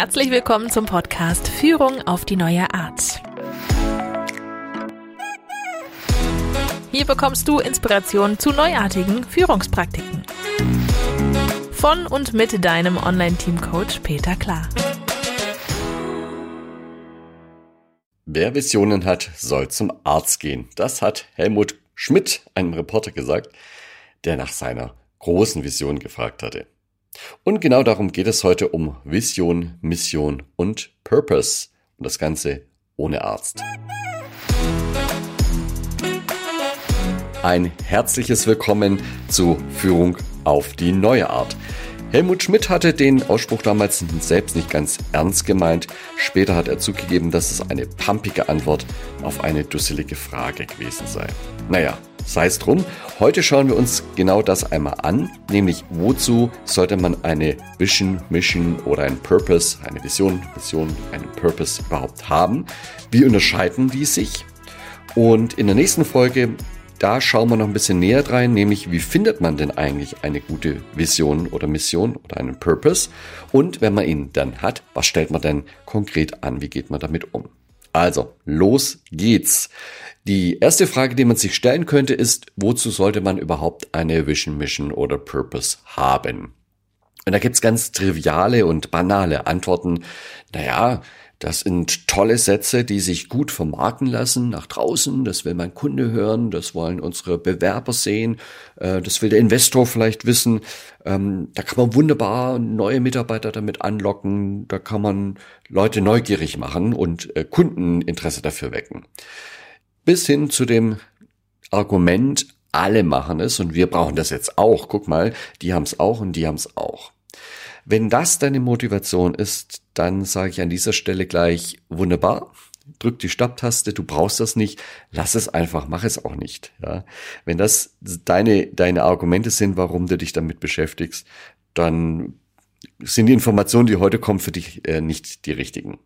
Herzlich willkommen zum Podcast Führung auf die neue Art. Hier bekommst du Inspiration zu neuartigen Führungspraktiken. Von und mit deinem Online-Team-Coach Peter Klar. Wer Visionen hat, soll zum Arzt gehen. Das hat Helmut Schmidt einem Reporter gesagt, der nach seiner großen Vision gefragt hatte. Und genau darum geht es heute um Vision, Mission und Purpose. Und das Ganze ohne Arzt. Ein herzliches Willkommen zu Führung auf die neue Art. Helmut Schmidt hatte den Ausspruch damals selbst nicht ganz ernst gemeint. Später hat er zugegeben, dass es eine pumpige Antwort auf eine dusselige Frage gewesen sei. Naja, sei es drum. Heute schauen wir uns genau das einmal an, nämlich wozu sollte man eine Vision, Mission oder ein Purpose, eine Vision, Mission, einen Purpose überhaupt haben? Wie unterscheiden die sich? Und in der nächsten Folge da schauen wir noch ein bisschen näher rein, nämlich wie findet man denn eigentlich eine gute Vision oder Mission oder einen Purpose? Und wenn man ihn dann hat, was stellt man denn konkret an? Wie geht man damit um? Also, los geht's. Die erste Frage, die man sich stellen könnte, ist, wozu sollte man überhaupt eine Vision, Mission oder Purpose haben? Und da gibt's ganz triviale und banale Antworten. Naja, das sind tolle Sätze, die sich gut vermarkten lassen nach draußen. Das will mein Kunde hören, das wollen unsere Bewerber sehen, äh, das will der Investor vielleicht wissen. Ähm, da kann man wunderbar neue Mitarbeiter damit anlocken, da kann man Leute neugierig machen und äh, Kundeninteresse dafür wecken. Bis hin zu dem Argument, alle machen es und wir brauchen das jetzt auch. Guck mal, die haben es auch und die haben es auch. Wenn das deine Motivation ist, dann sage ich an dieser Stelle gleich wunderbar. Drück die Stopptaste, du brauchst das nicht, lass es einfach, mach es auch nicht. Ja? Wenn das deine, deine Argumente sind, warum du dich damit beschäftigst, dann sind die Informationen, die heute kommen, für dich äh, nicht die richtigen.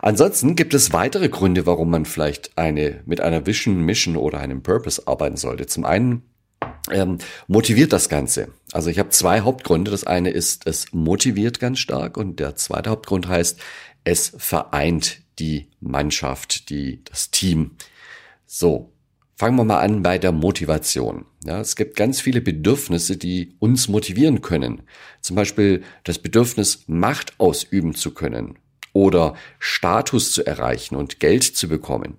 Ansonsten gibt es weitere Gründe, warum man vielleicht eine mit einer Vision, Mission oder einem Purpose arbeiten sollte. Zum einen ähm, motiviert das Ganze. Also ich habe zwei Hauptgründe. Das eine ist, es motiviert ganz stark und der zweite Hauptgrund heißt, es vereint die Mannschaft, die, das Team. So. Fangen wir mal an bei der Motivation. Ja, es gibt ganz viele Bedürfnisse, die uns motivieren können. Zum Beispiel das Bedürfnis, Macht ausüben zu können oder Status zu erreichen und Geld zu bekommen.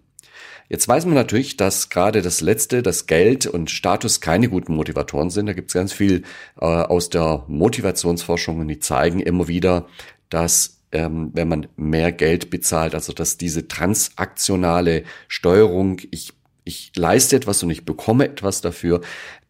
Jetzt weiß man natürlich, dass gerade das Letzte, das Geld und Status keine guten Motivatoren sind. Da gibt es ganz viel äh, aus der Motivationsforschung und die zeigen immer wieder, dass ähm, wenn man mehr Geld bezahlt, also dass diese transaktionale Steuerung, ich, ich leiste etwas und ich bekomme etwas dafür,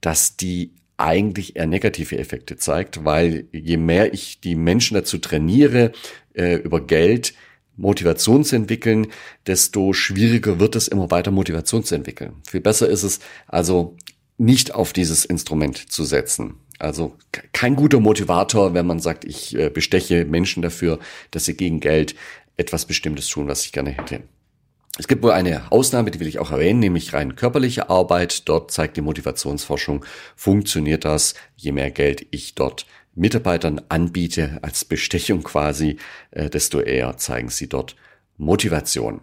dass die eigentlich eher negative Effekte zeigt, weil je mehr ich die Menschen dazu trainiere, äh, über Geld Motivation zu entwickeln, desto schwieriger wird es immer weiter Motivation zu entwickeln. Viel besser ist es also nicht auf dieses Instrument zu setzen. Also kein guter Motivator, wenn man sagt, ich äh, besteche Menschen dafür, dass sie gegen Geld etwas Bestimmtes tun, was ich gerne hätte. Es gibt wohl eine Ausnahme, die will ich auch erwähnen, nämlich rein körperliche Arbeit. Dort zeigt die Motivationsforschung, funktioniert das, je mehr Geld ich dort Mitarbeitern anbiete als Bestechung quasi, äh, desto eher zeigen sie dort Motivation.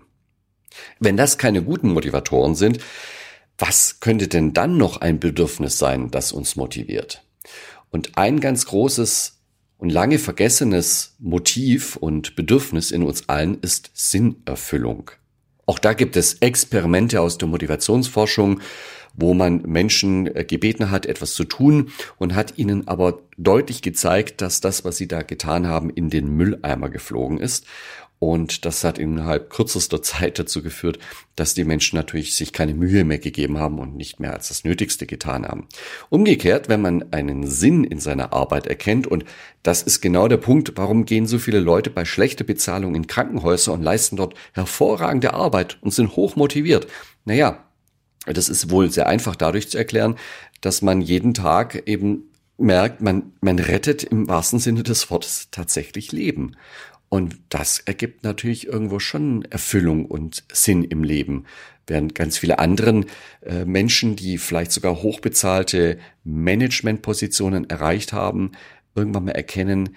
Wenn das keine guten Motivatoren sind, was könnte denn dann noch ein Bedürfnis sein, das uns motiviert? Und ein ganz großes und lange vergessenes Motiv und Bedürfnis in uns allen ist Sinnerfüllung. Auch da gibt es Experimente aus der Motivationsforschung, wo man Menschen äh, gebeten hat, etwas zu tun und hat ihnen aber deutlich gezeigt, dass das, was sie da getan haben, in den Mülleimer geflogen ist. Und das hat innerhalb kürzester Zeit dazu geführt, dass die Menschen natürlich sich keine Mühe mehr gegeben haben und nicht mehr als das Nötigste getan haben. Umgekehrt, wenn man einen Sinn in seiner Arbeit erkennt, und das ist genau der Punkt, warum gehen so viele Leute bei schlechter Bezahlung in Krankenhäuser und leisten dort hervorragende Arbeit und sind hoch motiviert. Naja, das ist wohl sehr einfach dadurch zu erklären, dass man jeden Tag eben merkt, man, man rettet im wahrsten Sinne des Wortes tatsächlich Leben. Und das ergibt natürlich irgendwo schon Erfüllung und Sinn im Leben. Während ganz viele anderen äh, Menschen, die vielleicht sogar hochbezahlte Managementpositionen erreicht haben, irgendwann mal erkennen,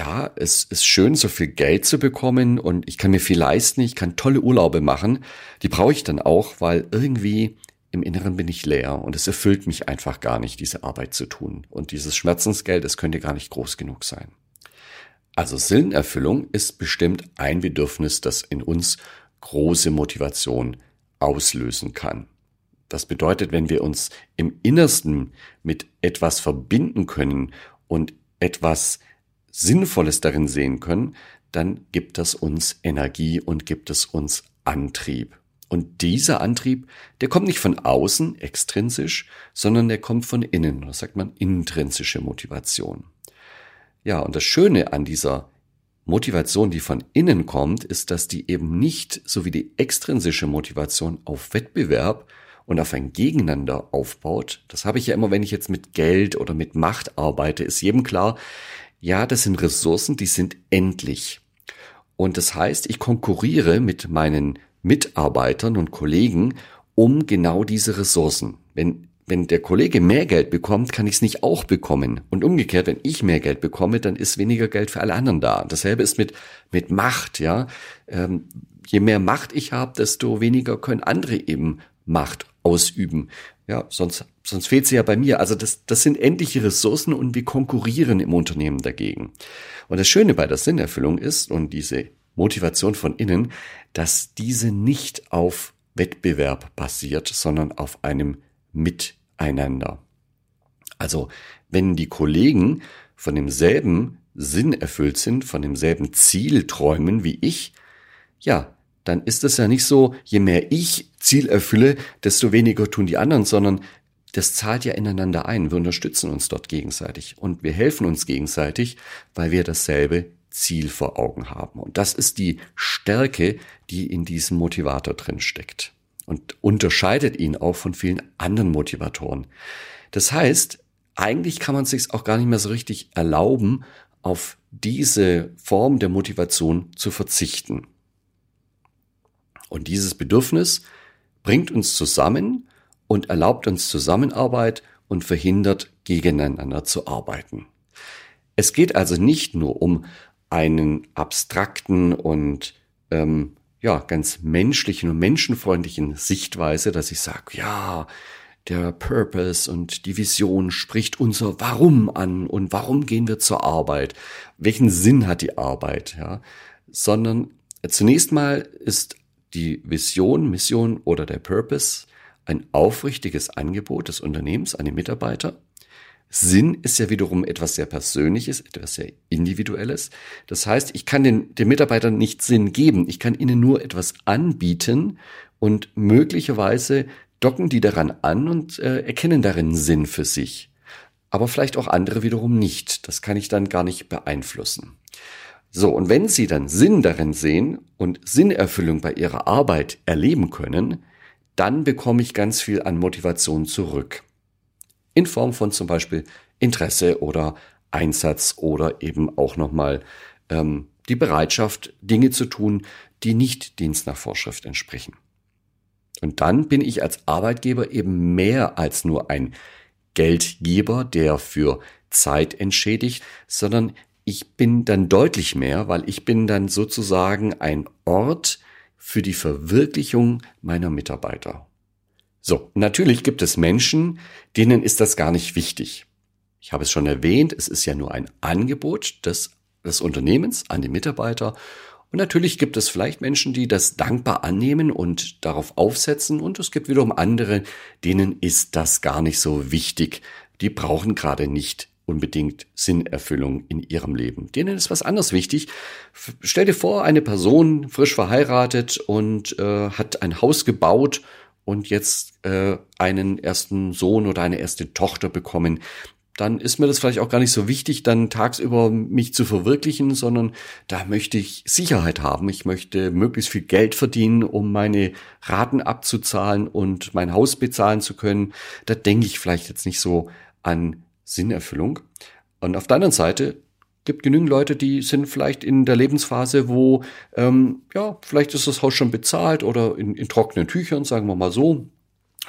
ja, es ist schön, so viel Geld zu bekommen und ich kann mir viel leisten, ich kann tolle Urlaube machen. Die brauche ich dann auch, weil irgendwie im Inneren bin ich leer und es erfüllt mich einfach gar nicht, diese Arbeit zu tun. Und dieses Schmerzensgeld, das könnte gar nicht groß genug sein. Also Sinnerfüllung ist bestimmt ein Bedürfnis, das in uns große Motivation auslösen kann. Das bedeutet, wenn wir uns im Innersten mit etwas verbinden können und etwas Sinnvolles darin sehen können, dann gibt das uns Energie und gibt es uns Antrieb. Und dieser Antrieb, der kommt nicht von außen, extrinsisch, sondern der kommt von innen. Das sagt man intrinsische Motivation. Ja, und das Schöne an dieser Motivation, die von innen kommt, ist, dass die eben nicht, so wie die extrinsische Motivation, auf Wettbewerb und auf ein Gegeneinander aufbaut. Das habe ich ja immer, wenn ich jetzt mit Geld oder mit Macht arbeite, ist jedem klar, ja, das sind Ressourcen, die sind endlich. Und das heißt, ich konkurriere mit meinen Mitarbeitern und Kollegen um genau diese Ressourcen. Wenn, wenn der Kollege mehr Geld bekommt, kann ich es nicht auch bekommen. Und umgekehrt, wenn ich mehr Geld bekomme, dann ist weniger Geld für alle anderen da. Dasselbe ist mit, mit Macht, ja. Ähm, je mehr Macht ich habe, desto weniger können andere eben Macht ausüben. Ja, sonst, sonst fehlt sie ja bei mir. Also das, das sind endliche Ressourcen und wir konkurrieren im Unternehmen dagegen. Und das Schöne bei der Sinnerfüllung ist, und diese Motivation von innen, dass diese nicht auf Wettbewerb basiert, sondern auf einem Miteinander. Also wenn die Kollegen von demselben Sinn erfüllt sind, von demselben Ziel träumen wie ich, ja, dann ist es ja nicht so, je mehr ich Ziel erfülle, desto weniger tun die anderen, sondern das zahlt ja ineinander ein. Wir unterstützen uns dort gegenseitig und wir helfen uns gegenseitig, weil wir dasselbe Ziel vor Augen haben. Und das ist die Stärke, die in diesem Motivator drin steckt und unterscheidet ihn auch von vielen anderen Motivatoren. Das heißt, eigentlich kann man es sich auch gar nicht mehr so richtig erlauben, auf diese Form der Motivation zu verzichten. Und dieses Bedürfnis bringt uns zusammen und erlaubt uns Zusammenarbeit und verhindert, gegeneinander zu arbeiten. Es geht also nicht nur um einen abstrakten und ähm, ja ganz menschlichen und menschenfreundlichen Sichtweise, dass ich sage, ja, der Purpose und die Vision spricht unser Warum an und warum gehen wir zur Arbeit? Welchen Sinn hat die Arbeit? Ja, sondern zunächst mal ist die Vision, Mission oder der Purpose ein aufrichtiges Angebot des Unternehmens an die Mitarbeiter Sinn ist ja wiederum etwas sehr Persönliches, etwas sehr Individuelles. Das heißt, ich kann den, den Mitarbeitern nicht Sinn geben. Ich kann ihnen nur etwas anbieten und möglicherweise docken die daran an und äh, erkennen darin Sinn für sich. Aber vielleicht auch andere wiederum nicht. Das kann ich dann gar nicht beeinflussen. So, und wenn Sie dann Sinn darin sehen und Sinnerfüllung bei Ihrer Arbeit erleben können, dann bekomme ich ganz viel an Motivation zurück in Form von zum Beispiel Interesse oder Einsatz oder eben auch nochmal ähm, die Bereitschaft, Dinge zu tun, die nicht Dienst nach Vorschrift entsprechen. Und dann bin ich als Arbeitgeber eben mehr als nur ein Geldgeber, der für Zeit entschädigt, sondern ich bin dann deutlich mehr, weil ich bin dann sozusagen ein Ort für die Verwirklichung meiner Mitarbeiter. So, natürlich gibt es Menschen, denen ist das gar nicht wichtig. Ich habe es schon erwähnt, es ist ja nur ein Angebot des, des Unternehmens an die Mitarbeiter. Und natürlich gibt es vielleicht Menschen, die das dankbar annehmen und darauf aufsetzen. Und es gibt wiederum andere, denen ist das gar nicht so wichtig. Die brauchen gerade nicht unbedingt Sinnerfüllung in ihrem Leben. Denen ist was anderes wichtig. Stell dir vor, eine Person frisch verheiratet und äh, hat ein Haus gebaut und jetzt äh, einen ersten Sohn oder eine erste Tochter bekommen, dann ist mir das vielleicht auch gar nicht so wichtig, dann tagsüber mich zu verwirklichen, sondern da möchte ich Sicherheit haben. Ich möchte möglichst viel Geld verdienen, um meine Raten abzuzahlen und mein Haus bezahlen zu können. Da denke ich vielleicht jetzt nicht so an Sinnerfüllung. Und auf der anderen Seite gibt genügend Leute, die sind vielleicht in der Lebensphase, wo ähm, ja vielleicht ist das Haus schon bezahlt oder in, in trockenen Tüchern, sagen wir mal so.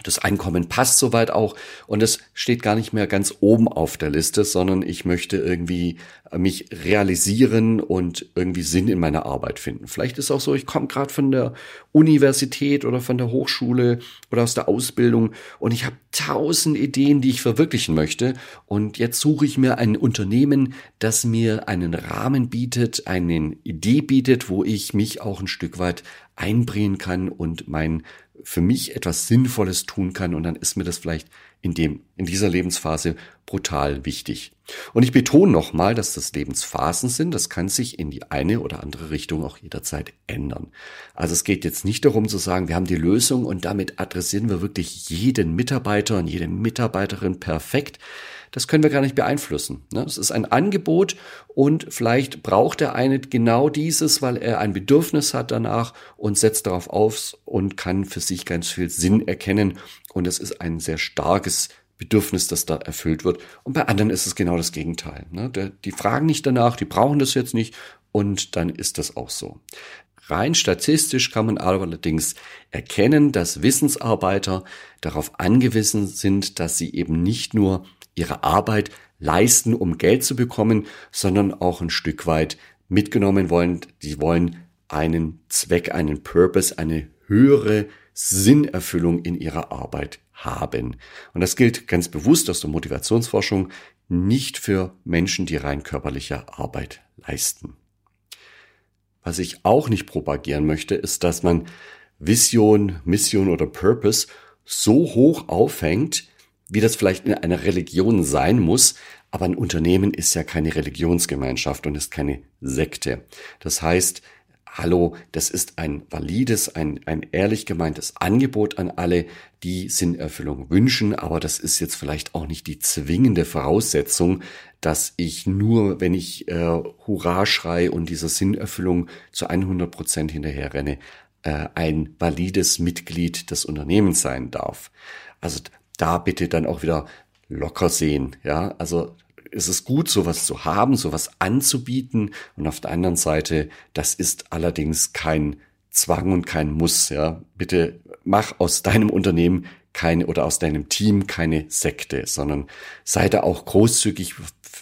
Das Einkommen passt soweit auch und es steht gar nicht mehr ganz oben auf der Liste, sondern ich möchte irgendwie mich realisieren und irgendwie Sinn in meiner Arbeit finden. Vielleicht ist auch so, ich komme gerade von der Universität oder von der Hochschule oder aus der Ausbildung und ich habe tausend Ideen, die ich verwirklichen möchte und jetzt suche ich mir ein Unternehmen, das mir einen Rahmen bietet, eine Idee bietet, wo ich mich auch ein Stück weit einbringen kann und mein für mich etwas Sinnvolles tun kann und dann ist mir das vielleicht in dem, in dieser Lebensphase brutal wichtig. Und ich betone nochmal, dass das Lebensphasen sind. Das kann sich in die eine oder andere Richtung auch jederzeit ändern. Also es geht jetzt nicht darum zu sagen, wir haben die Lösung und damit adressieren wir wirklich jeden Mitarbeiter und jede Mitarbeiterin perfekt das können wir gar nicht beeinflussen. Ne? Es ist ein Angebot und vielleicht braucht der eine genau dieses, weil er ein Bedürfnis hat danach und setzt darauf auf und kann für sich ganz viel Sinn erkennen. Und es ist ein sehr starkes Bedürfnis, das da erfüllt wird. Und bei anderen ist es genau das Gegenteil. Ne? Die fragen nicht danach, die brauchen das jetzt nicht und dann ist das auch so. Rein statistisch kann man allerdings erkennen, dass Wissensarbeiter darauf angewiesen sind, dass sie eben nicht nur ihre Arbeit leisten, um Geld zu bekommen, sondern auch ein Stück weit mitgenommen wollen. Die wollen einen Zweck, einen Purpose, eine höhere Sinnerfüllung in ihrer Arbeit haben. Und das gilt ganz bewusst aus der Motivationsforschung nicht für Menschen, die rein körperliche Arbeit leisten. Was ich auch nicht propagieren möchte, ist, dass man Vision, Mission oder Purpose so hoch aufhängt, wie das vielleicht in einer Religion sein muss, aber ein Unternehmen ist ja keine Religionsgemeinschaft und ist keine Sekte. Das heißt, hallo, das ist ein valides, ein, ein ehrlich gemeintes Angebot an alle, die Sinnerfüllung wünschen, aber das ist jetzt vielleicht auch nicht die zwingende Voraussetzung, dass ich nur, wenn ich äh, Hurra schrei und dieser Sinnerfüllung zu 100 Prozent hinterher renne, äh, ein valides Mitglied des Unternehmens sein darf. Also da bitte dann auch wieder locker sehen. Ja, also es ist gut, sowas zu haben, sowas anzubieten. Und auf der anderen Seite, das ist allerdings kein Zwang und kein Muss. Ja, bitte mach aus deinem Unternehmen keine oder aus deinem Team keine Sekte, sondern sei da auch großzügig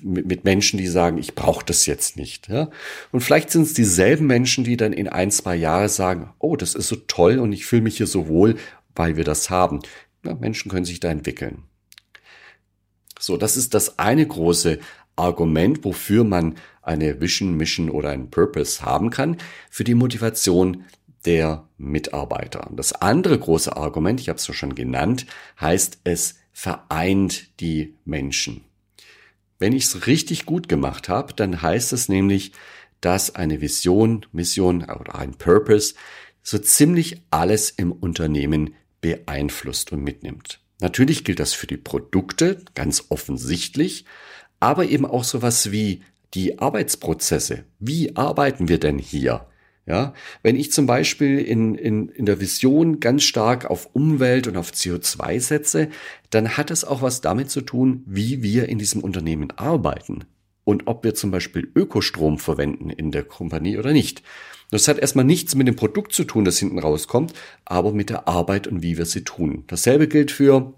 mit, Menschen, die sagen, ich brauche das jetzt nicht. Ja? Und vielleicht sind es dieselben Menschen, die dann in ein, zwei Jahre sagen, oh, das ist so toll und ich fühle mich hier so wohl, weil wir das haben. Ja, Menschen können sich da entwickeln. So, das ist das eine große Argument, wofür man eine Vision, Mission oder einen Purpose haben kann, für die Motivation der Mitarbeiter. Das andere große Argument, ich habe es ja schon genannt, heißt, es vereint die Menschen. Wenn ich es richtig gut gemacht habe, dann heißt es nämlich, dass eine Vision, Mission oder ein Purpose so ziemlich alles im Unternehmen beeinflusst und mitnimmt. Natürlich gilt das für die Produkte, ganz offensichtlich, aber eben auch sowas wie die Arbeitsprozesse. Wie arbeiten wir denn hier? Ja, wenn ich zum Beispiel in, in, in der Vision ganz stark auf Umwelt und auf CO2 setze, dann hat es auch was damit zu tun, wie wir in diesem Unternehmen arbeiten und ob wir zum Beispiel Ökostrom verwenden in der Kompanie oder nicht. Das hat erstmal nichts mit dem Produkt zu tun, das hinten rauskommt, aber mit der Arbeit und wie wir sie tun. Dasselbe gilt für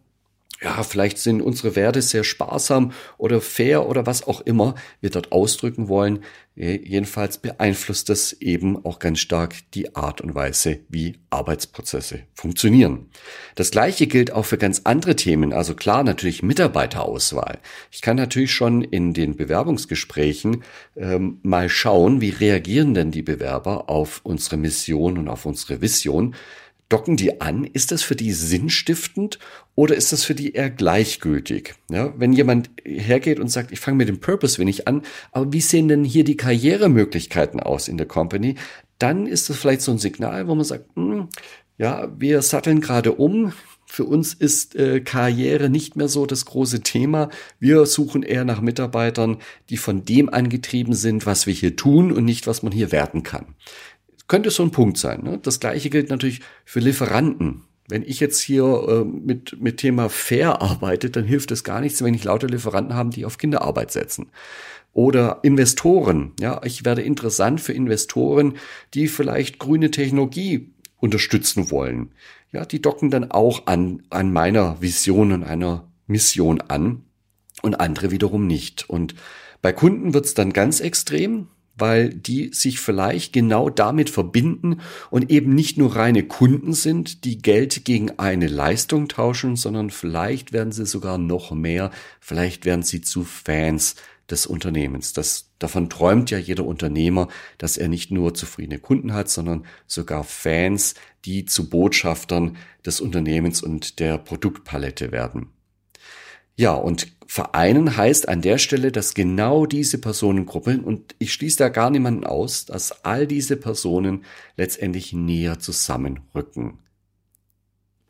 ja, vielleicht sind unsere Werte sehr sparsam oder fair oder was auch immer wir dort ausdrücken wollen. Äh, jedenfalls beeinflusst das eben auch ganz stark die Art und Weise, wie Arbeitsprozesse funktionieren. Das gleiche gilt auch für ganz andere Themen. Also klar, natürlich Mitarbeiterauswahl. Ich kann natürlich schon in den Bewerbungsgesprächen ähm, mal schauen, wie reagieren denn die Bewerber auf unsere Mission und auf unsere Vision docken die an? Ist das für die sinnstiftend oder ist das für die eher gleichgültig? Ja, wenn jemand hergeht und sagt, ich fange mit dem Purpose wenig an, aber wie sehen denn hier die Karrieremöglichkeiten aus in der Company? Dann ist das vielleicht so ein Signal, wo man sagt, hm, ja, wir satteln gerade um. Für uns ist äh, Karriere nicht mehr so das große Thema. Wir suchen eher nach Mitarbeitern, die von dem angetrieben sind, was wir hier tun und nicht, was man hier werten kann. Könnte so ein Punkt sein. Ne? Das gleiche gilt natürlich für Lieferanten. Wenn ich jetzt hier äh, mit, mit Thema Fair arbeite, dann hilft es gar nichts, wenn ich lauter Lieferanten habe, die auf Kinderarbeit setzen. Oder Investoren. Ja, ich werde interessant für Investoren, die vielleicht grüne Technologie unterstützen wollen. Ja, die docken dann auch an, an meiner Vision und einer Mission an und andere wiederum nicht. Und bei Kunden wird's dann ganz extrem, weil die sich vielleicht genau damit verbinden und eben nicht nur reine Kunden sind, die Geld gegen eine Leistung tauschen, sondern vielleicht werden sie sogar noch mehr, vielleicht werden sie zu Fans des Unternehmens. Das, davon träumt ja jeder Unternehmer, dass er nicht nur zufriedene Kunden hat, sondern sogar Fans, die zu Botschaftern des Unternehmens und der Produktpalette werden. Ja, und vereinen heißt an der Stelle, dass genau diese Personengruppe, und ich schließe da gar niemanden aus, dass all diese Personen letztendlich näher zusammenrücken.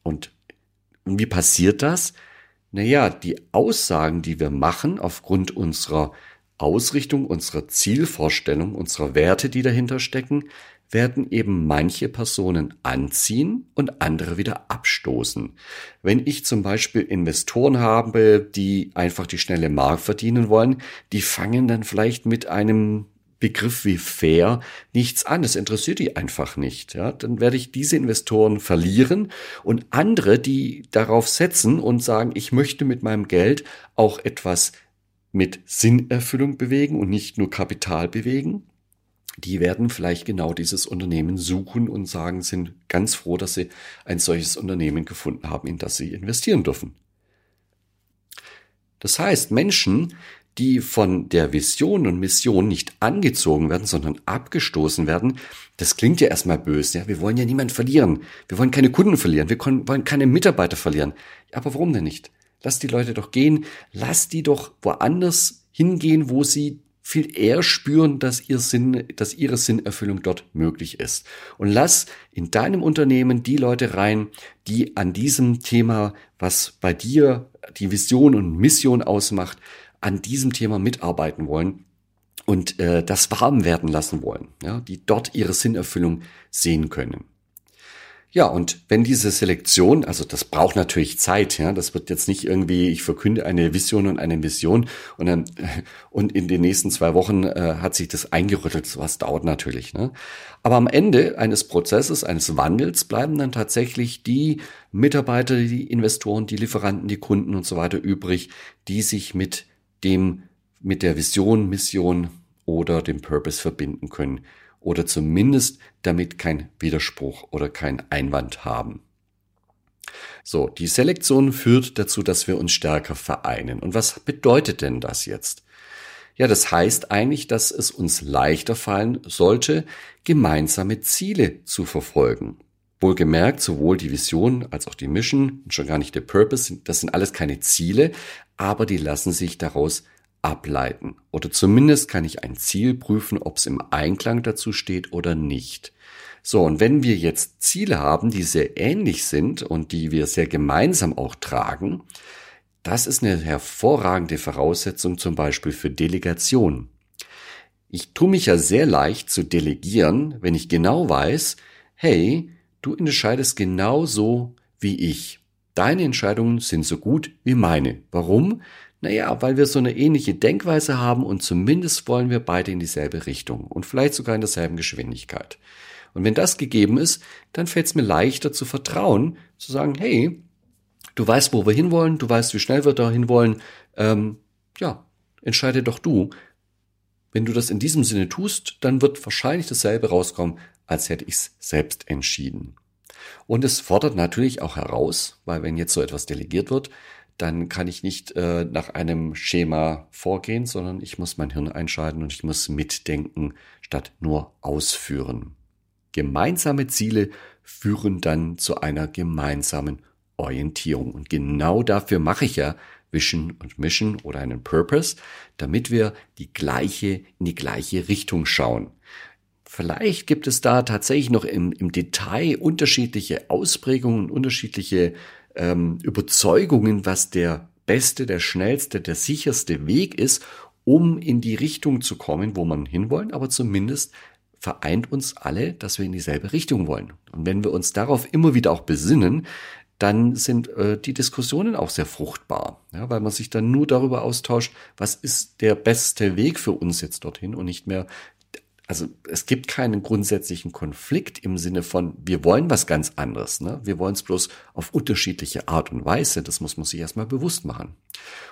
Und wie passiert das? Naja, die Aussagen, die wir machen aufgrund unserer Ausrichtung, unserer Zielvorstellung, unserer Werte, die dahinter stecken, werden eben manche Personen anziehen und andere wieder abstoßen. Wenn ich zum Beispiel Investoren habe, die einfach die schnelle Mark verdienen wollen, die fangen dann vielleicht mit einem Begriff wie fair nichts an. Das interessiert die einfach nicht. Ja, dann werde ich diese Investoren verlieren und andere, die darauf setzen und sagen, ich möchte mit meinem Geld auch etwas mit Sinnerfüllung bewegen und nicht nur Kapital bewegen, die werden vielleicht genau dieses Unternehmen suchen und sagen, sind ganz froh, dass sie ein solches Unternehmen gefunden haben, in das sie investieren dürfen. Das heißt, Menschen, die von der Vision und Mission nicht angezogen werden, sondern abgestoßen werden, das klingt ja erstmal böse. Ja, wir wollen ja niemanden verlieren. Wir wollen keine Kunden verlieren. Wir wollen keine Mitarbeiter verlieren. Aber warum denn nicht? Lass die Leute doch gehen. Lass die doch woanders hingehen, wo sie viel eher spüren, dass ihr Sinn, dass ihre Sinnerfüllung dort möglich ist. Und lass in deinem Unternehmen die Leute rein, die an diesem Thema, was bei dir die Vision und Mission ausmacht, an diesem Thema mitarbeiten wollen und äh, das warm werden lassen wollen, ja, die dort ihre Sinnerfüllung sehen können. Ja, und wenn diese Selektion, also das braucht natürlich Zeit, ja, das wird jetzt nicht irgendwie, ich verkünde eine Vision und eine Mission und dann und in den nächsten zwei Wochen äh, hat sich das eingerüttelt, sowas dauert natürlich, ne? Aber am Ende eines Prozesses, eines Wandels bleiben dann tatsächlich die Mitarbeiter, die Investoren, die Lieferanten, die Kunden und so weiter übrig, die sich mit dem, mit der Vision, Mission oder dem Purpose verbinden können oder zumindest damit kein Widerspruch oder kein Einwand haben. So, die Selektion führt dazu, dass wir uns stärker vereinen. Und was bedeutet denn das jetzt? Ja, das heißt eigentlich, dass es uns leichter fallen sollte, gemeinsame Ziele zu verfolgen. Wohlgemerkt, sowohl die Vision als auch die Mission und schon gar nicht der Purpose, das sind alles keine Ziele, aber die lassen sich daraus ableiten. Oder zumindest kann ich ein Ziel prüfen, ob es im Einklang dazu steht oder nicht. So, und wenn wir jetzt Ziele haben, die sehr ähnlich sind und die wir sehr gemeinsam auch tragen, das ist eine hervorragende Voraussetzung zum Beispiel für Delegation. Ich tue mich ja sehr leicht zu delegieren, wenn ich genau weiß, hey, du entscheidest genauso wie ich. Deine Entscheidungen sind so gut wie meine. Warum? Naja, weil wir so eine ähnliche Denkweise haben und zumindest wollen wir beide in dieselbe Richtung und vielleicht sogar in derselben Geschwindigkeit. Und wenn das gegeben ist, dann fällt es mir leichter zu vertrauen, zu sagen, hey, du weißt, wo wir hinwollen, du weißt, wie schnell wir da hinwollen, ähm, ja, entscheide doch du. Wenn du das in diesem Sinne tust, dann wird wahrscheinlich dasselbe rauskommen, als hätte ich es selbst entschieden. Und es fordert natürlich auch heraus, weil wenn jetzt so etwas delegiert wird, dann kann ich nicht äh, nach einem Schema vorgehen, sondern ich muss mein Hirn einschalten und ich muss mitdenken, statt nur ausführen. Gemeinsame Ziele führen dann zu einer gemeinsamen Orientierung. Und genau dafür mache ich ja Vision und Mission oder einen Purpose, damit wir die gleiche, in die gleiche Richtung schauen. Vielleicht gibt es da tatsächlich noch im, im Detail unterschiedliche Ausprägungen, unterschiedliche ähm, Überzeugungen, was der beste, der schnellste, der sicherste Weg ist, um in die Richtung zu kommen, wo man hinwollen, aber zumindest vereint uns alle, dass wir in dieselbe Richtung wollen. Und wenn wir uns darauf immer wieder auch besinnen, dann sind äh, die Diskussionen auch sehr fruchtbar, ja, weil man sich dann nur darüber austauscht, was ist der beste Weg für uns jetzt dorthin und nicht mehr, also es gibt keinen grundsätzlichen Konflikt im Sinne von, wir wollen was ganz anderes. Ne? Wir wollen es bloß auf unterschiedliche Art und Weise. Das muss man sich erstmal bewusst machen.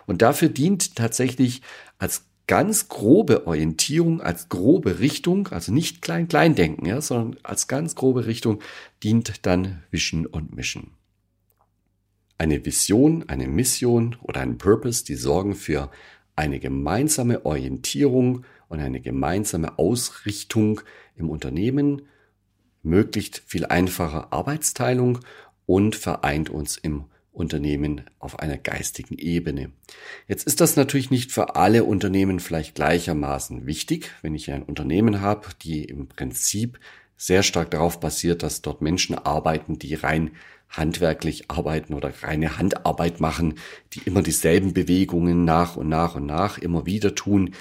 Und dafür dient tatsächlich als ganz grobe Orientierung, als grobe Richtung, also nicht klein-klein denken, ja, sondern als ganz grobe Richtung dient dann Vision und Mission. Eine Vision, eine Mission oder ein Purpose, die sorgen für eine gemeinsame Orientierung und eine gemeinsame Ausrichtung im Unternehmen, möglichst viel einfache Arbeitsteilung und vereint uns im Unternehmen auf einer geistigen Ebene. Jetzt ist das natürlich nicht für alle Unternehmen vielleicht gleichermaßen wichtig. Wenn ich ein Unternehmen habe, die im Prinzip sehr stark darauf basiert, dass dort Menschen arbeiten, die rein handwerklich arbeiten oder reine Handarbeit machen, die immer dieselben Bewegungen nach und nach und nach immer wieder tun.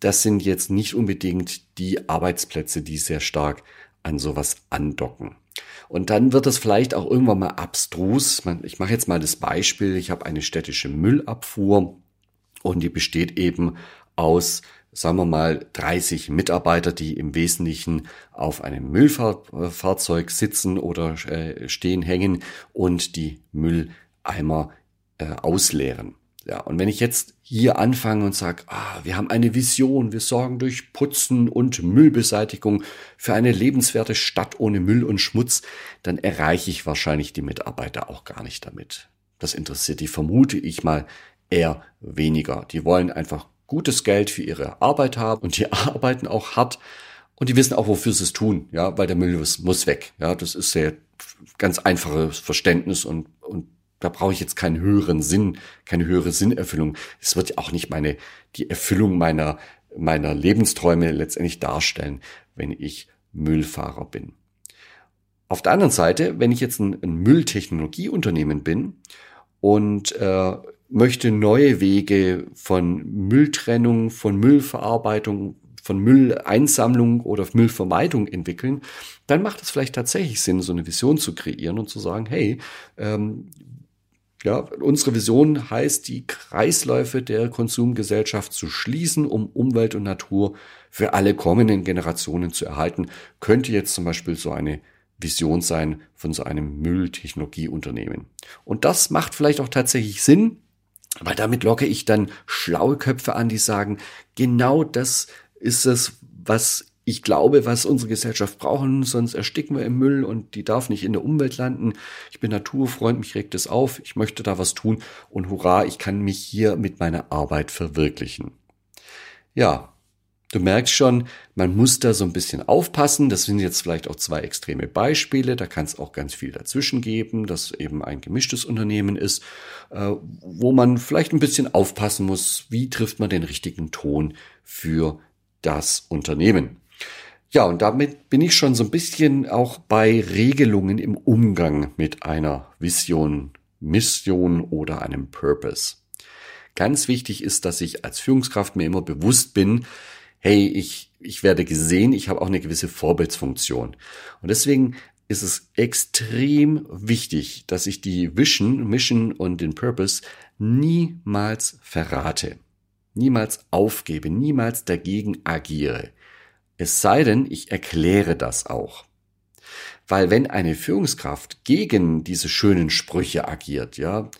Das sind jetzt nicht unbedingt die Arbeitsplätze, die sehr stark an sowas andocken. Und dann wird es vielleicht auch irgendwann mal abstrus. Ich mache jetzt mal das Beispiel. Ich habe eine städtische Müllabfuhr und die besteht eben aus sagen wir mal, 30 Mitarbeiter, die im Wesentlichen auf einem Müllfahrzeug sitzen oder äh, stehen, hängen und die Mülleimer äh, ausleeren. Ja, und wenn ich jetzt hier anfange und sage, ah, wir haben eine Vision, wir sorgen durch Putzen und Müllbeseitigung für eine lebenswerte Stadt ohne Müll und Schmutz, dann erreiche ich wahrscheinlich die Mitarbeiter auch gar nicht damit. Das interessiert die, vermute ich mal, eher weniger. Die wollen einfach gutes Geld für ihre Arbeit haben und die arbeiten auch hart und die wissen auch, wofür sie es tun, ja, weil der Müll muss, weg. Ja, das ist sehr ganz einfaches Verständnis und, und da brauche ich jetzt keinen höheren Sinn, keine höhere Sinnerfüllung. Es wird ja auch nicht meine, die Erfüllung meiner, meiner Lebensträume letztendlich darstellen, wenn ich Müllfahrer bin. Auf der anderen Seite, wenn ich jetzt ein, ein Mülltechnologieunternehmen bin und äh, möchte neue Wege von Mülltrennung, von Müllverarbeitung, von Mülleinsammlung oder Müllvermeidung entwickeln, dann macht es vielleicht tatsächlich Sinn, so eine Vision zu kreieren und zu sagen, hey, ähm, ja, unsere Vision heißt, die Kreisläufe der Konsumgesellschaft zu schließen, um Umwelt und Natur für alle kommenden Generationen zu erhalten. Könnte jetzt zum Beispiel so eine Vision sein von so einem Mülltechnologieunternehmen. Und das macht vielleicht auch tatsächlich Sinn, weil damit locke ich dann schlaue Köpfe an, die sagen, genau das ist es, was ich glaube, was unsere Gesellschaft brauchen, sonst ersticken wir im Müll und die darf nicht in der Umwelt landen. Ich bin Naturfreund, mich regt es auf, ich möchte da was tun und hurra, ich kann mich hier mit meiner Arbeit verwirklichen. Ja, Du merkst schon, man muss da so ein bisschen aufpassen. Das sind jetzt vielleicht auch zwei extreme Beispiele. Da kann es auch ganz viel dazwischen geben, dass eben ein gemischtes Unternehmen ist, äh, wo man vielleicht ein bisschen aufpassen muss, wie trifft man den richtigen Ton für das Unternehmen. Ja, und damit bin ich schon so ein bisschen auch bei Regelungen im Umgang mit einer Vision, Mission oder einem Purpose. Ganz wichtig ist, dass ich als Führungskraft mir immer bewusst bin, hey, ich, ich werde gesehen, ich habe auch eine gewisse Vorbildsfunktion. Und deswegen ist es extrem wichtig, dass ich die Vision, Mission und den Purpose niemals verrate, niemals aufgebe, niemals dagegen agiere. Es sei denn, ich erkläre das auch. Weil wenn eine Führungskraft gegen diese schönen Sprüche agiert, ja,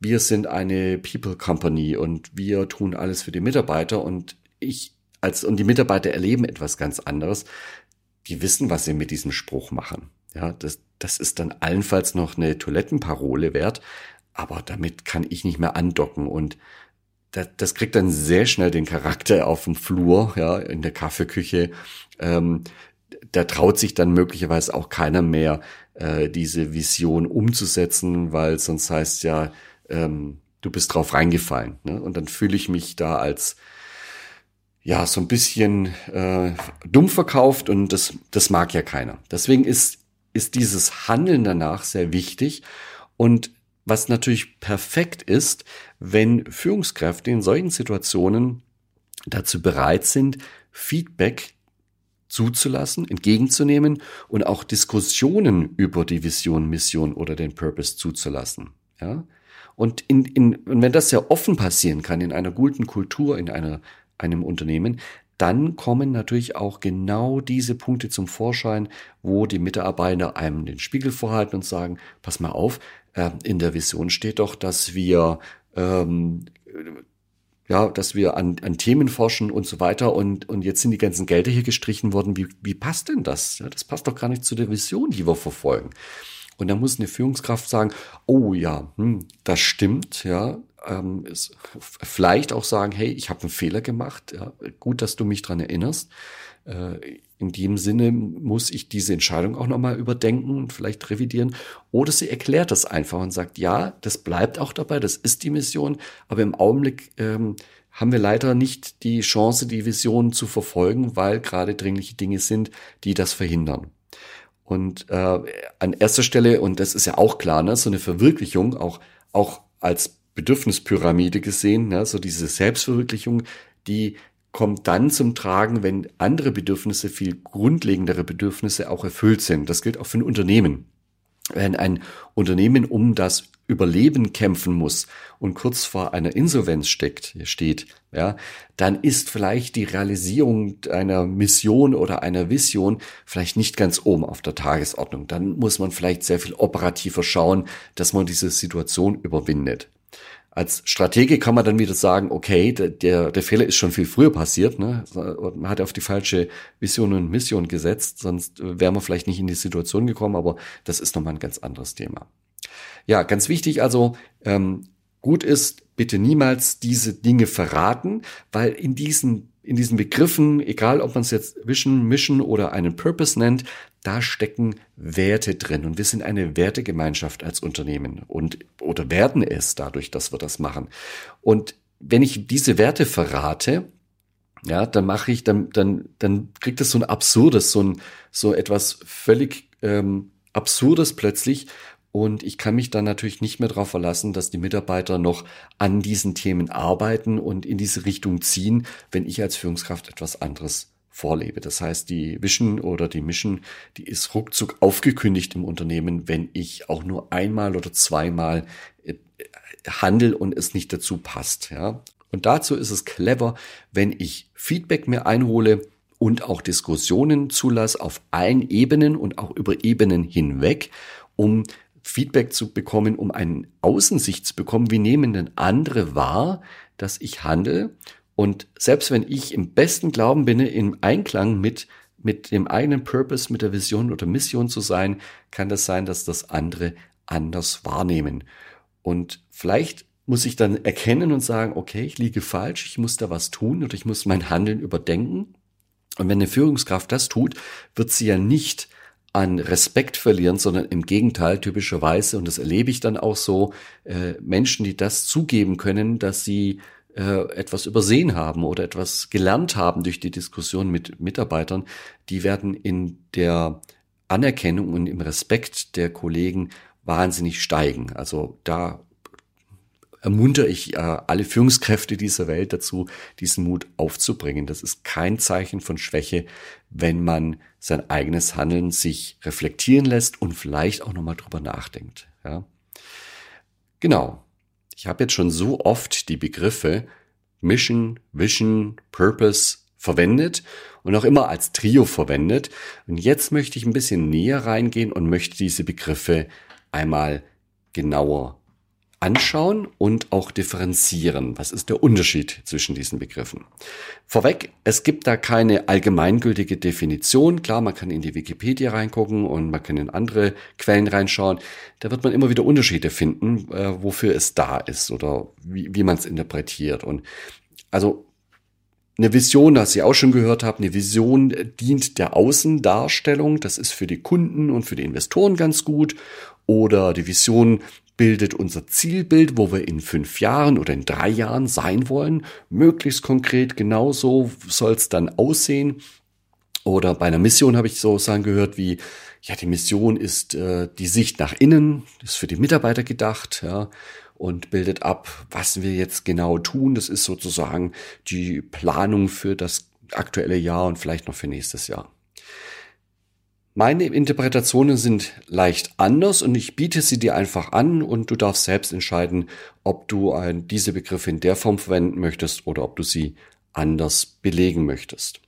wir sind eine People Company und wir tun alles für die Mitarbeiter und ich als, und die Mitarbeiter erleben etwas ganz anderes. Die wissen, was sie mit diesem Spruch machen. Ja, das, das ist dann allenfalls noch eine Toilettenparole wert, aber damit kann ich nicht mehr andocken und das, das kriegt dann sehr schnell den Charakter auf dem Flur, ja, in der Kaffeeküche. Ähm, da traut sich dann möglicherweise auch keiner mehr, äh, diese Vision umzusetzen, weil sonst heißt ja, ähm, du bist drauf reingefallen. Ne? Und dann fühle ich mich da als ja, so ein bisschen äh, dumm verkauft und das, das mag ja keiner. Deswegen ist, ist dieses Handeln danach sehr wichtig und was natürlich perfekt ist, wenn Führungskräfte in solchen Situationen dazu bereit sind, Feedback zuzulassen, entgegenzunehmen und auch Diskussionen über die Vision, Mission oder den Purpose zuzulassen. Ja? Und, in, in, und wenn das sehr offen passieren kann in einer guten Kultur, in einer einem Unternehmen, dann kommen natürlich auch genau diese Punkte zum Vorschein, wo die Mitarbeiter einem den Spiegel vorhalten und sagen, pass mal auf, äh, in der Vision steht doch, dass wir ähm, ja, dass wir an, an Themen forschen und so weiter und, und jetzt sind die ganzen Gelder hier gestrichen worden. Wie, wie passt denn das? Ja, das passt doch gar nicht zu der Vision, die wir verfolgen. Und da muss eine Führungskraft sagen, oh ja, hm, das stimmt, ja, ähm, ist, vielleicht auch sagen, hey, ich habe einen Fehler gemacht, ja, gut, dass du mich dran erinnerst. Äh, in dem Sinne muss ich diese Entscheidung auch nochmal überdenken und vielleicht revidieren. Oder sie erklärt das einfach und sagt, ja, das bleibt auch dabei, das ist die Mission, aber im Augenblick ähm, haben wir leider nicht die Chance, die Vision zu verfolgen, weil gerade dringliche Dinge sind, die das verhindern. Und äh, an erster Stelle, und das ist ja auch klar, ne, so eine Verwirklichung, auch, auch als Bedürfnispyramide gesehen, ne, so diese Selbstverwirklichung, die kommt dann zum Tragen, wenn andere Bedürfnisse, viel grundlegendere Bedürfnisse auch erfüllt sind. Das gilt auch für ein Unternehmen. Wenn ein Unternehmen um das Überleben kämpfen muss und kurz vor einer Insolvenz steckt, steht, ja, dann ist vielleicht die Realisierung einer Mission oder einer Vision vielleicht nicht ganz oben auf der Tagesordnung. Dann muss man vielleicht sehr viel operativer schauen, dass man diese Situation überwindet. Als Stratege kann man dann wieder sagen, okay, der, der Fehler ist schon viel früher passiert, ne? Man hat auf die falsche Vision und Mission gesetzt, sonst wären wir vielleicht nicht in die Situation gekommen, aber das ist nochmal ein ganz anderes Thema. Ja, ganz wichtig also, ähm, gut ist, bitte niemals diese Dinge verraten, weil in diesen in diesen Begriffen, egal ob man es jetzt Vision, Mission oder einen Purpose nennt, da stecken Werte drin und wir sind eine Wertegemeinschaft als Unternehmen und oder werden es dadurch, dass wir das machen. Und wenn ich diese Werte verrate, ja, dann mache ich, dann, dann, dann kriegt es so ein absurdes, so ein, so etwas völlig ähm, absurdes plötzlich. Und ich kann mich dann natürlich nicht mehr darauf verlassen, dass die Mitarbeiter noch an diesen Themen arbeiten und in diese Richtung ziehen, wenn ich als Führungskraft etwas anderes vorlebe. Das heißt, die Vision oder die Mission, die ist ruckzuck aufgekündigt im Unternehmen, wenn ich auch nur einmal oder zweimal äh, handel und es nicht dazu passt. Ja? Und dazu ist es clever, wenn ich Feedback mir einhole und auch Diskussionen zulasse auf allen Ebenen und auch über Ebenen hinweg, um Feedback zu bekommen, um einen Außensicht zu bekommen, wie nehmen denn andere wahr, dass ich handle und selbst wenn ich im besten Glauben bin, im Einklang mit, mit dem eigenen Purpose, mit der Vision oder Mission zu sein, kann das sein, dass das andere anders wahrnehmen. Und vielleicht muss ich dann erkennen und sagen, okay, ich liege falsch, ich muss da was tun oder ich muss mein Handeln überdenken. Und wenn eine Führungskraft das tut, wird sie ja nicht an Respekt verlieren, sondern im Gegenteil typischerweise, und das erlebe ich dann auch so, äh, Menschen, die das zugeben können, dass sie äh, etwas übersehen haben oder etwas gelernt haben durch die Diskussion mit Mitarbeitern, die werden in der Anerkennung und im Respekt der Kollegen wahnsinnig steigen. Also da ermuntere ich äh, alle Führungskräfte dieser Welt dazu, diesen Mut aufzubringen. Das ist kein Zeichen von Schwäche, wenn man sein eigenes Handeln sich reflektieren lässt und vielleicht auch nochmal drüber nachdenkt. Ja. Genau. Ich habe jetzt schon so oft die Begriffe Mission, Vision, Purpose verwendet und auch immer als Trio verwendet. Und jetzt möchte ich ein bisschen näher reingehen und möchte diese Begriffe einmal genauer anschauen und auch differenzieren. Was ist der Unterschied zwischen diesen Begriffen? Vorweg, es gibt da keine allgemeingültige Definition. Klar, man kann in die Wikipedia reingucken und man kann in andere Quellen reinschauen. Da wird man immer wieder Unterschiede finden, äh, wofür es da ist oder wie, wie man es interpretiert. Und also eine Vision, das ihr auch schon gehört habt, eine Vision dient der Außendarstellung. Das ist für die Kunden und für die Investoren ganz gut. Oder die Vision bildet unser Zielbild, wo wir in fünf Jahren oder in drei Jahren sein wollen. Möglichst konkret, genauso soll es dann aussehen. Oder bei einer Mission habe ich so Sachen gehört wie, ja, die Mission ist äh, die Sicht nach innen, ist für die Mitarbeiter gedacht, ja, und bildet ab, was wir jetzt genau tun. Das ist sozusagen die Planung für das aktuelle Jahr und vielleicht noch für nächstes Jahr. Meine Interpretationen sind leicht anders und ich biete sie dir einfach an und du darfst selbst entscheiden, ob du diese Begriffe in der Form verwenden möchtest oder ob du sie anders belegen möchtest.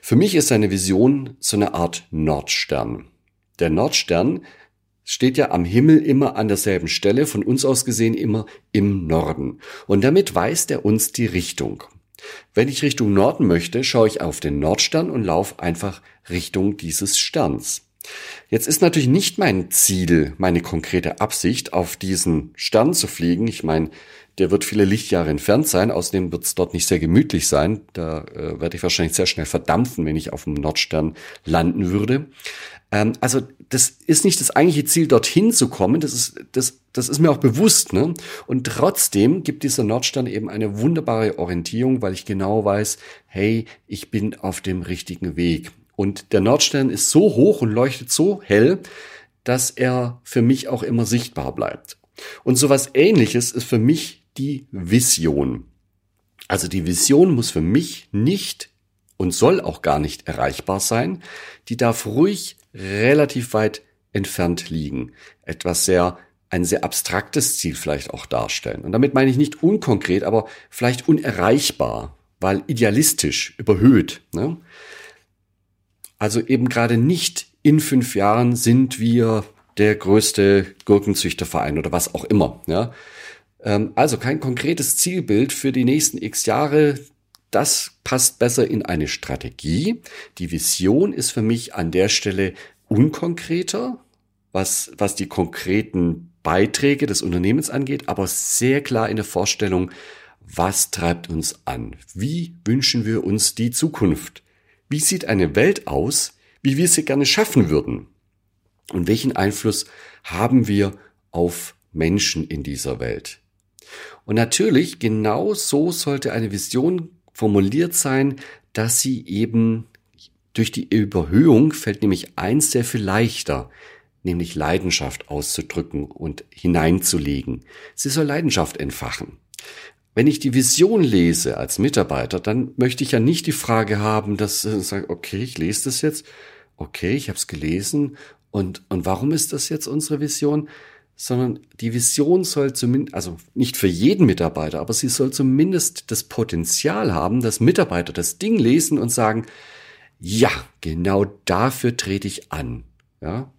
Für mich ist eine Vision so eine Art Nordstern. Der Nordstern steht ja am Himmel immer an derselben Stelle, von uns aus gesehen immer im Norden. Und damit weist er uns die Richtung. Wenn ich Richtung Norden möchte, schaue ich auf den Nordstern und laufe einfach Richtung dieses Sterns. Jetzt ist natürlich nicht mein Ziel, meine konkrete Absicht, auf diesen Stern zu fliegen. Ich meine, der wird viele Lichtjahre entfernt sein. Außerdem wird es dort nicht sehr gemütlich sein. Da äh, werde ich wahrscheinlich sehr schnell verdampfen, wenn ich auf dem Nordstern landen würde. Ähm, also das ist nicht das eigentliche Ziel, dorthin zu kommen. Das ist, das, das ist mir auch bewusst. Ne? Und trotzdem gibt dieser Nordstern eben eine wunderbare Orientierung, weil ich genau weiß, hey, ich bin auf dem richtigen Weg. Und der Nordstern ist so hoch und leuchtet so hell, dass er für mich auch immer sichtbar bleibt. Und sowas ähnliches ist für mich die Vision. Also die Vision muss für mich nicht und soll auch gar nicht erreichbar sein. Die darf ruhig relativ weit entfernt liegen. Etwas sehr, ein sehr abstraktes Ziel vielleicht auch darstellen. Und damit meine ich nicht unkonkret, aber vielleicht unerreichbar, weil idealistisch, überhöht. Ne? Also eben gerade nicht in fünf Jahren sind wir der größte Gurkenzüchterverein oder was auch immer. Ja? Ähm, also kein konkretes Zielbild für die nächsten x Jahre. Das passt besser in eine Strategie. Die Vision ist für mich an der Stelle unkonkreter, was, was die konkreten Beiträge des Unternehmens angeht, aber sehr klar in der Vorstellung, was treibt uns an? Wie wünschen wir uns die Zukunft? Wie sieht eine Welt aus, wie wir sie gerne schaffen würden? Und welchen Einfluss haben wir auf Menschen in dieser Welt? Und natürlich, genau so sollte eine Vision formuliert sein, dass sie eben durch die Überhöhung fällt nämlich eins sehr viel leichter, nämlich Leidenschaft auszudrücken und hineinzulegen. Sie soll Leidenschaft entfachen. Wenn ich die Vision lese als Mitarbeiter, dann möchte ich ja nicht die Frage haben, dass ich sage, okay, ich lese das jetzt, okay, ich habe es gelesen und, und warum ist das jetzt unsere Vision? Sondern die Vision soll zumindest, also nicht für jeden Mitarbeiter, aber sie soll zumindest das Potenzial haben, dass Mitarbeiter das Ding lesen und sagen, ja, genau dafür trete ich an. Ja?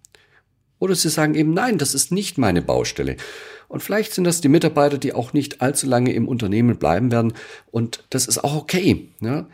Oder sie sagen eben, nein, das ist nicht meine Baustelle. Und vielleicht sind das die Mitarbeiter, die auch nicht allzu lange im Unternehmen bleiben werden. Und das ist auch okay. Ja?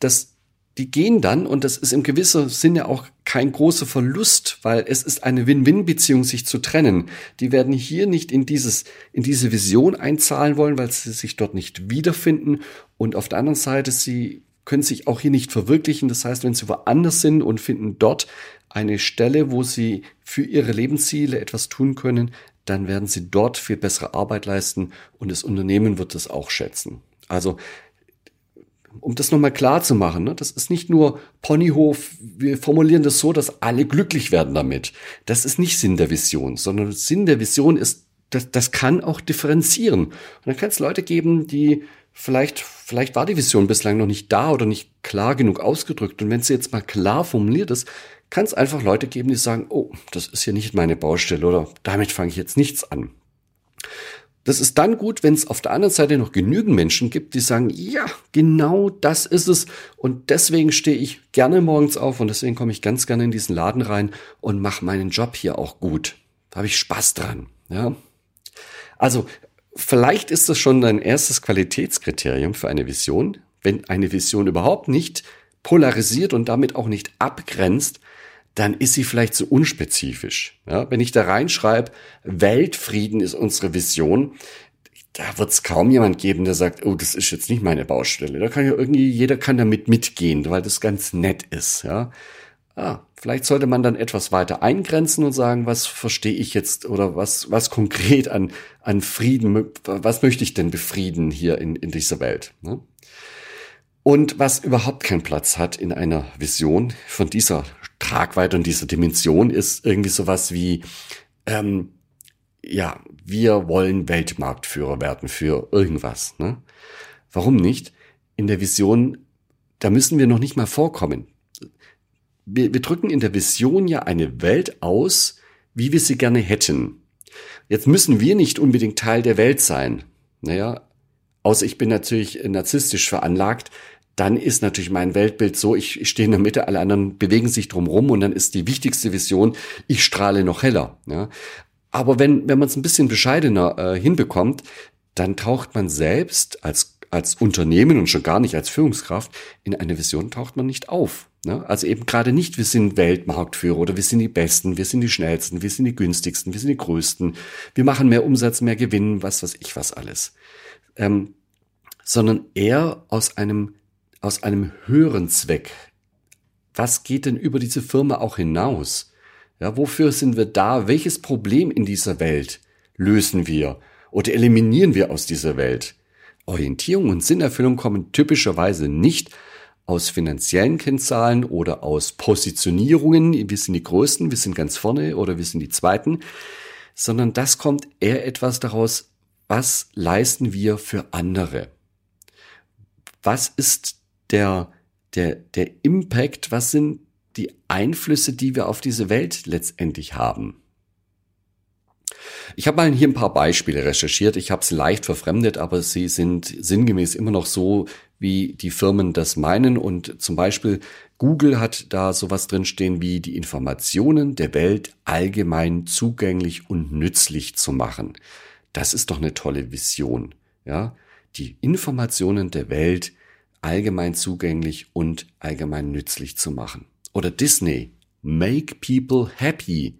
Das, die gehen dann, und das ist im gewissen Sinne auch kein großer Verlust, weil es ist eine Win-Win-Beziehung, sich zu trennen. Die werden hier nicht in dieses, in diese Vision einzahlen wollen, weil sie sich dort nicht wiederfinden. Und auf der anderen Seite, sie können sich auch hier nicht verwirklichen. Das heißt, wenn sie woanders sind und finden dort eine Stelle, wo sie für ihre Lebensziele etwas tun können, dann werden sie dort viel bessere Arbeit leisten und das Unternehmen wird das auch schätzen. Also um das nochmal klar zu machen, ne? das ist nicht nur Ponyhof, wir formulieren das so, dass alle glücklich werden damit. Das ist nicht Sinn der Vision, sondern Sinn der Vision ist, das, das kann auch differenzieren. Und dann kann es Leute geben, die vielleicht, vielleicht war die Vision bislang noch nicht da oder nicht klar genug ausgedrückt. Und wenn sie jetzt mal klar formuliert ist, kann es einfach Leute geben, die sagen, oh, das ist hier nicht meine Baustelle oder damit fange ich jetzt nichts an. Das ist dann gut, wenn es auf der anderen Seite noch genügend Menschen gibt, die sagen, ja, genau das ist es. Und deswegen stehe ich gerne morgens auf und deswegen komme ich ganz gerne in diesen Laden rein und mache meinen Job hier auch gut. Da habe ich Spaß dran. Ja. Also, vielleicht ist das schon dein erstes Qualitätskriterium für eine Vision. Wenn eine Vision überhaupt nicht polarisiert und damit auch nicht abgrenzt, dann ist sie vielleicht zu unspezifisch. Ja, wenn ich da reinschreibe, Weltfrieden ist unsere Vision, da wird es kaum jemand geben, der sagt, oh, das ist jetzt nicht meine Baustelle. Da kann ja irgendwie, jeder kann damit mitgehen, weil das ganz nett ist. Ja, ah, vielleicht sollte man dann etwas weiter eingrenzen und sagen, was verstehe ich jetzt oder was, was konkret an, an Frieden, was möchte ich denn befrieden hier in, in dieser Welt? Ne? Und was überhaupt keinen Platz hat in einer Vision von dieser Tragweite und dieser Dimension ist irgendwie sowas wie, ähm, ja, wir wollen Weltmarktführer werden für irgendwas. Ne? Warum nicht? In der Vision, da müssen wir noch nicht mal vorkommen. Wir, wir drücken in der Vision ja eine Welt aus, wie wir sie gerne hätten. Jetzt müssen wir nicht unbedingt Teil der Welt sein. Naja, außer ich bin natürlich narzisstisch veranlagt, dann ist natürlich mein Weltbild so, ich, ich stehe in der Mitte, alle anderen bewegen sich drum rum und dann ist die wichtigste Vision, ich strahle noch heller. Ja. Aber wenn, wenn man es ein bisschen bescheidener äh, hinbekommt, dann taucht man selbst als, als Unternehmen und schon gar nicht als Führungskraft in eine Vision taucht man nicht auf. Ne? Also eben gerade nicht, wir sind Weltmarktführer oder wir sind die Besten, wir sind die Schnellsten, wir sind die günstigsten, wir sind die Größten, wir machen mehr Umsatz, mehr Gewinn, was weiß ich was alles. Ähm, sondern eher aus einem, aus einem höheren Zweck. Was geht denn über diese Firma auch hinaus? Ja, wofür sind wir da? Welches Problem in dieser Welt lösen wir oder eliminieren wir aus dieser Welt? Orientierung und Sinnerfüllung kommen typischerweise nicht aus finanziellen Kennzahlen oder aus Positionierungen, wir sind die Größten, wir sind ganz vorne oder wir sind die Zweiten, sondern das kommt eher etwas daraus, was leisten wir für andere? Was ist der, der, der Impact, was sind die Einflüsse, die wir auf diese Welt letztendlich haben? Ich habe mal hier ein paar Beispiele recherchiert. Ich habe es leicht verfremdet, aber sie sind sinngemäß immer noch so, wie die Firmen das meinen. Und zum Beispiel Google hat da sowas drinstehen wie die Informationen der Welt allgemein zugänglich und nützlich zu machen. Das ist doch eine tolle Vision. Ja, die Informationen der Welt allgemein zugänglich und allgemein nützlich zu machen. Oder Disney, make people happy.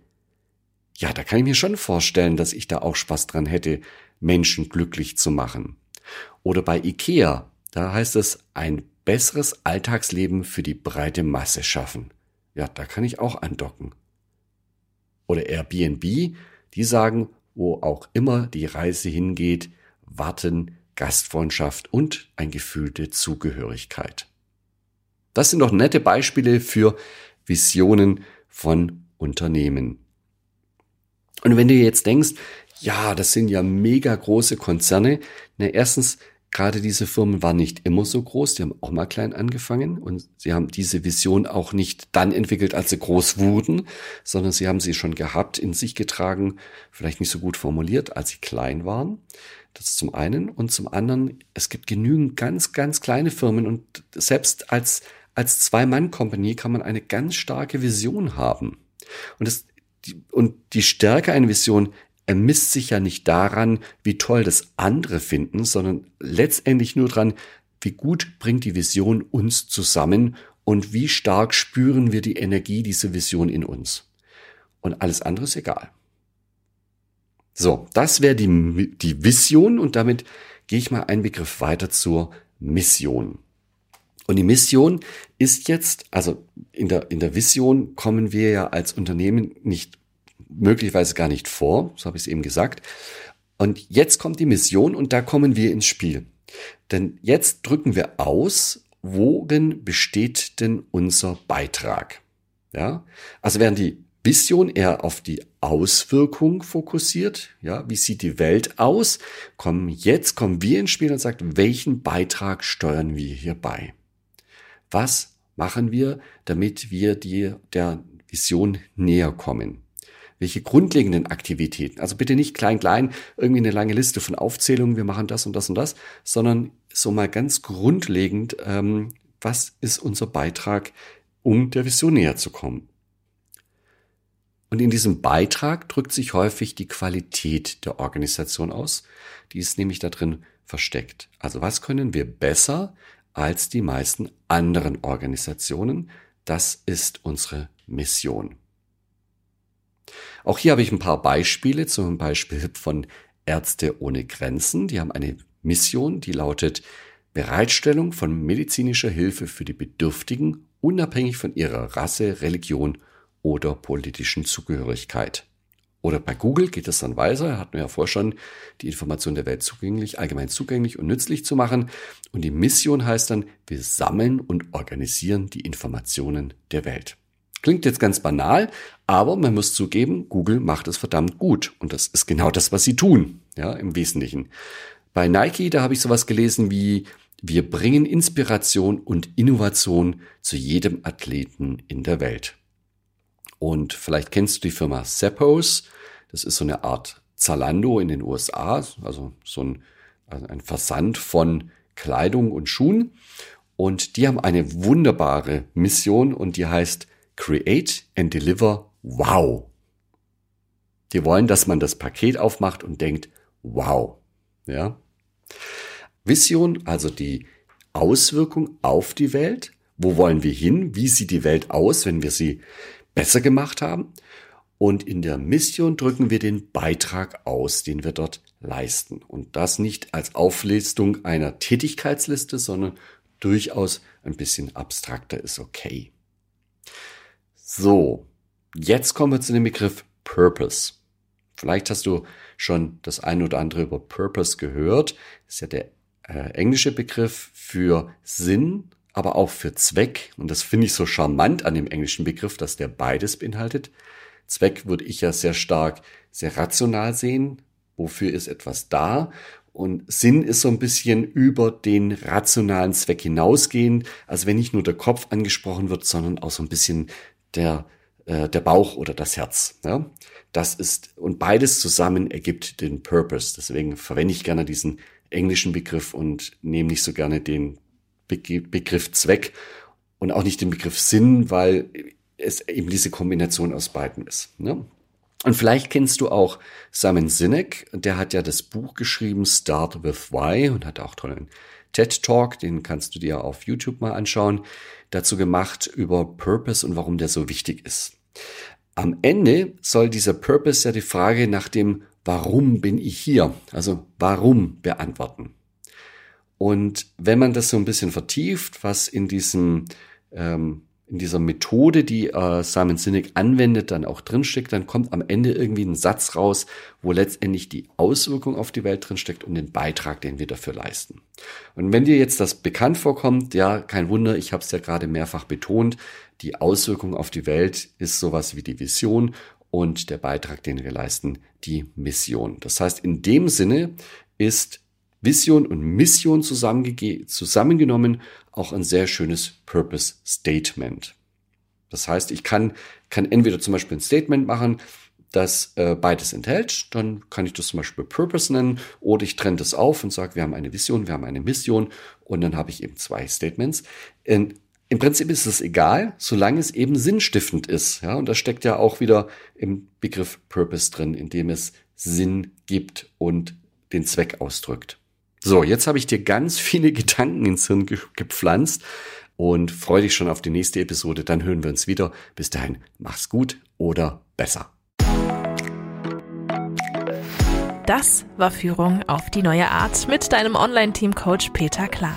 Ja, da kann ich mir schon vorstellen, dass ich da auch Spaß dran hätte, Menschen glücklich zu machen. Oder bei IKEA, da heißt es, ein besseres Alltagsleben für die breite Masse schaffen. Ja, da kann ich auch andocken. Oder Airbnb, die sagen, wo auch immer die Reise hingeht, warten Gastfreundschaft und ein Gefühl der Zugehörigkeit. Das sind doch nette Beispiele für Visionen von Unternehmen. Und wenn du jetzt denkst, ja, das sind ja mega große Konzerne, na erstens, gerade diese Firmen waren nicht immer so groß, die haben auch mal klein angefangen und sie haben diese Vision auch nicht dann entwickelt, als sie groß wurden, sondern sie haben sie schon gehabt, in sich getragen, vielleicht nicht so gut formuliert, als sie klein waren. Das zum einen. Und zum anderen, es gibt genügend ganz, ganz kleine Firmen und selbst als, als Zwei-Mann-Company kann man eine ganz starke Vision haben. Und das, und die Stärke einer Vision ermisst sich ja nicht daran, wie toll das andere finden, sondern letztendlich nur daran, wie gut bringt die Vision uns zusammen und wie stark spüren wir die Energie dieser Vision in uns. Und alles andere ist egal. So, das wäre die, die Vision und damit gehe ich mal einen Begriff weiter zur Mission. Und die Mission ist jetzt, also in der, in der Vision kommen wir ja als Unternehmen nicht, möglicherweise gar nicht vor, so habe ich es eben gesagt. Und jetzt kommt die Mission und da kommen wir ins Spiel. Denn jetzt drücken wir aus, worin besteht denn unser Beitrag? Ja, also während die Vision eher auf die Auswirkung fokussiert. Ja, wie sieht die Welt aus? Kommen jetzt kommen wir ins Spiel und sagt, welchen Beitrag steuern wir hier bei? Was machen wir, damit wir die, der Vision näher kommen? Welche grundlegenden Aktivitäten? Also bitte nicht klein, klein, irgendwie eine lange Liste von Aufzählungen, wir machen das und das und das, sondern so mal ganz grundlegend, ähm, was ist unser Beitrag, um der Vision näher zu kommen? Und in diesem Beitrag drückt sich häufig die Qualität der Organisation aus. Die ist nämlich da drin versteckt. Also was können wir besser als die meisten anderen Organisationen? Das ist unsere Mission. Auch hier habe ich ein paar Beispiele, zum Beispiel von Ärzte ohne Grenzen. Die haben eine Mission, die lautet Bereitstellung von medizinischer Hilfe für die Bedürftigen, unabhängig von ihrer Rasse, Religion oder politischen Zugehörigkeit. Oder bei Google geht es dann weiter, hatten wir ja vorher schon, die Information der Welt zugänglich, allgemein zugänglich und nützlich zu machen. Und die Mission heißt dann, wir sammeln und organisieren die Informationen der Welt. Klingt jetzt ganz banal, aber man muss zugeben, Google macht es verdammt gut. Und das ist genau das, was sie tun, ja, im Wesentlichen. Bei Nike, da habe ich sowas gelesen wie, wir bringen Inspiration und Innovation zu jedem Athleten in der Welt. Und vielleicht kennst du die Firma Zappos. Das ist so eine Art Zalando in den USA, also so ein, also ein Versand von Kleidung und Schuhen. Und die haben eine wunderbare Mission und die heißt Create and Deliver Wow. Die wollen, dass man das Paket aufmacht und denkt, wow. Ja. Vision, also die Auswirkung auf die Welt. Wo wollen wir hin? Wie sieht die Welt aus, wenn wir sie besser gemacht haben? Und in der Mission drücken wir den Beitrag aus, den wir dort leisten. Und das nicht als Auflistung einer Tätigkeitsliste, sondern durchaus ein bisschen abstrakter ist okay. So, jetzt kommen wir zu dem Begriff Purpose. Vielleicht hast du schon das eine oder andere über Purpose gehört. Das ist ja der äh, englische Begriff für Sinn, aber auch für Zweck. Und das finde ich so charmant an dem englischen Begriff, dass der beides beinhaltet. Zweck würde ich ja sehr stark, sehr rational sehen. Wofür ist etwas da? Und Sinn ist so ein bisschen über den rationalen Zweck hinausgehen. Also wenn nicht nur der Kopf angesprochen wird, sondern auch so ein bisschen der, äh, der Bauch oder das Herz. Ja? Das ist, und beides zusammen ergibt den Purpose. Deswegen verwende ich gerne diesen englischen Begriff und nehme nicht so gerne den Begriff Zweck und auch nicht den Begriff Sinn, weil es eben diese Kombination aus beiden ist. Ne? Und vielleicht kennst du auch Simon Sinek, der hat ja das Buch geschrieben Start with Why und hat auch tollen TED Talk, den kannst du dir auf YouTube mal anschauen, dazu gemacht über Purpose und warum der so wichtig ist. Am Ende soll dieser Purpose ja die Frage nach dem Warum bin ich hier? Also warum beantworten. Und wenn man das so ein bisschen vertieft, was in diesem ähm, in dieser Methode, die äh, Simon Sinek anwendet, dann auch drinsteckt, dann kommt am Ende irgendwie ein Satz raus, wo letztendlich die Auswirkung auf die Welt drinsteckt und den Beitrag, den wir dafür leisten. Und wenn dir jetzt das bekannt vorkommt, ja, kein Wunder, ich habe es ja gerade mehrfach betont, die Auswirkung auf die Welt ist sowas wie die Vision und der Beitrag, den wir leisten, die Mission. Das heißt, in dem Sinne ist Vision und Mission zusammengenommen auch ein sehr schönes Purpose Statement. Das heißt, ich kann, kann entweder zum Beispiel ein Statement machen, das äh, beides enthält, dann kann ich das zum Beispiel Purpose nennen oder ich trenne das auf und sage, wir haben eine Vision, wir haben eine Mission und dann habe ich eben zwei Statements. In, Im Prinzip ist es egal, solange es eben sinnstiftend ist. Ja, und das steckt ja auch wieder im Begriff Purpose drin, indem es Sinn gibt und den Zweck ausdrückt. So, jetzt habe ich dir ganz viele Gedanken ins Hirn ge gepflanzt und freue dich schon auf die nächste Episode. Dann hören wir uns wieder. Bis dahin, mach's gut oder besser. Das war Führung auf die neue Art mit deinem Online-Team-Coach Peter Klar.